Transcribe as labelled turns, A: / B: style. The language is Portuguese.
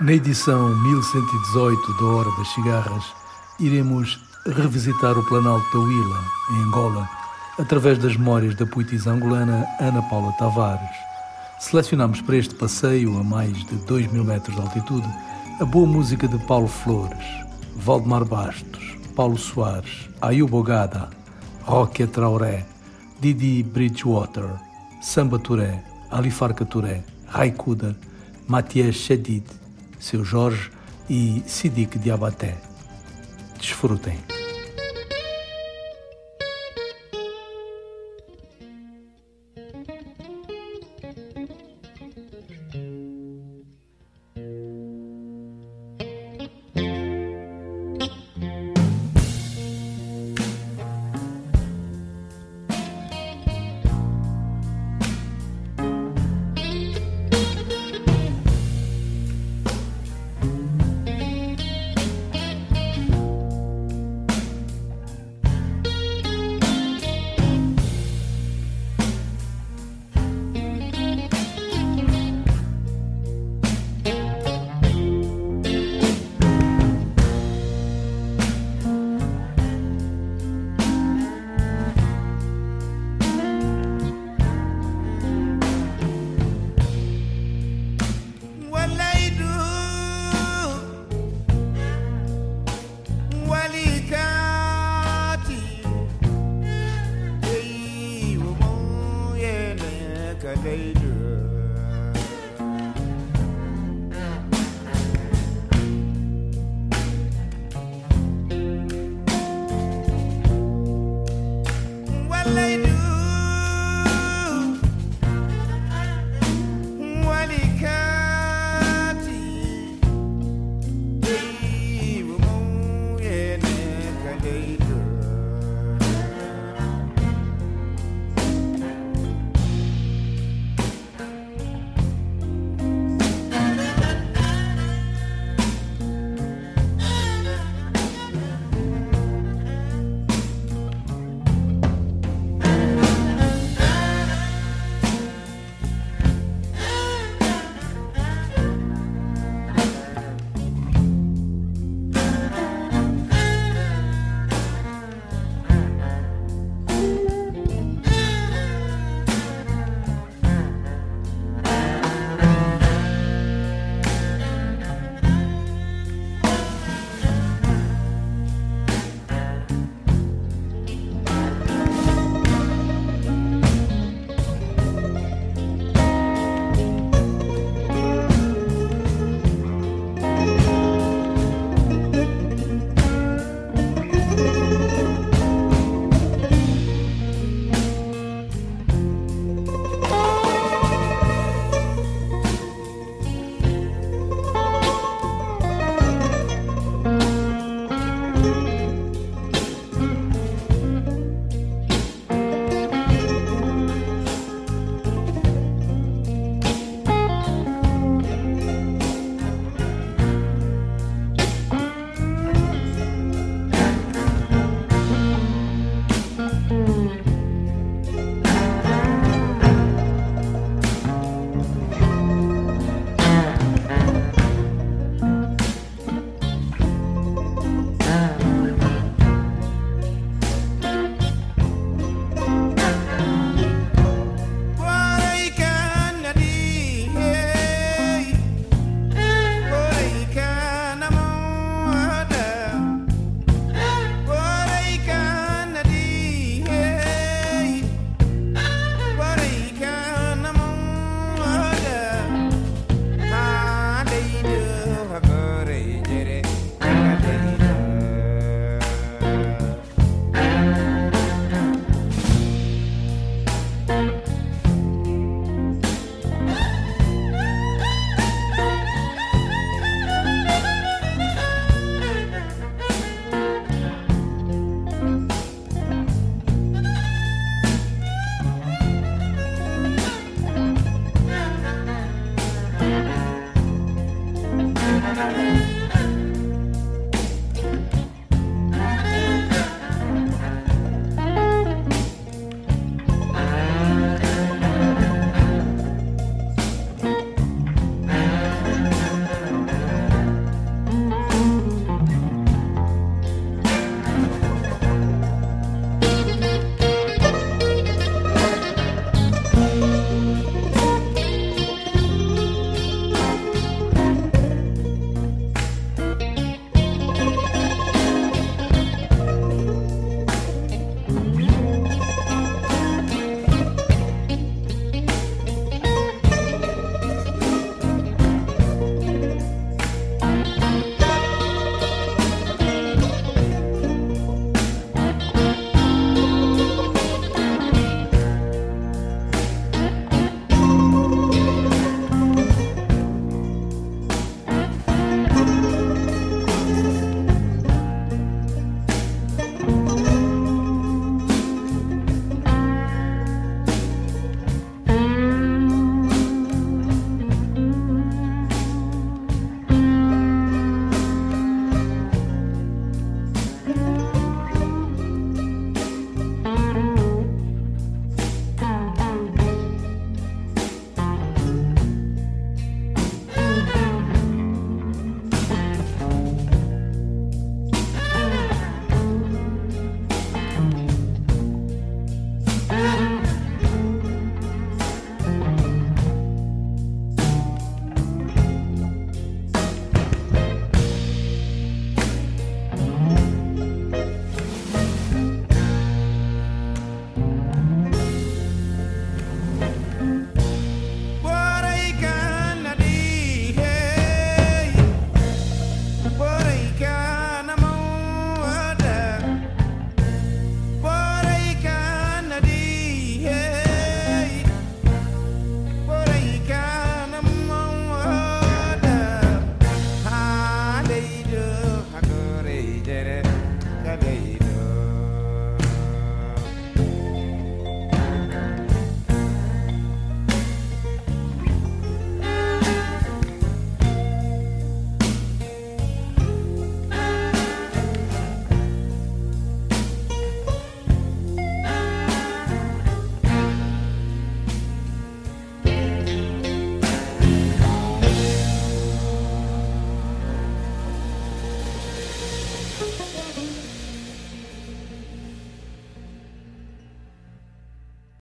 A: Na edição 1118 da Hora das Cigarras, iremos revisitar o Planalto da Huila, em Angola, através das memórias da poetisa angolana Ana Paula Tavares. Selecionamos para este passeio, a mais de 2 mil metros de altitude, a boa música de Paulo Flores, Valdemar Bastos, Paulo Soares, Ayub Ogada, Roque Traoré, Didi Bridgewater, Samba Touré, Alifarca Touré, Raikuda, Matias Shadid, Seu Jorge e Sidik Diabaté. Desfrutem.
B: day.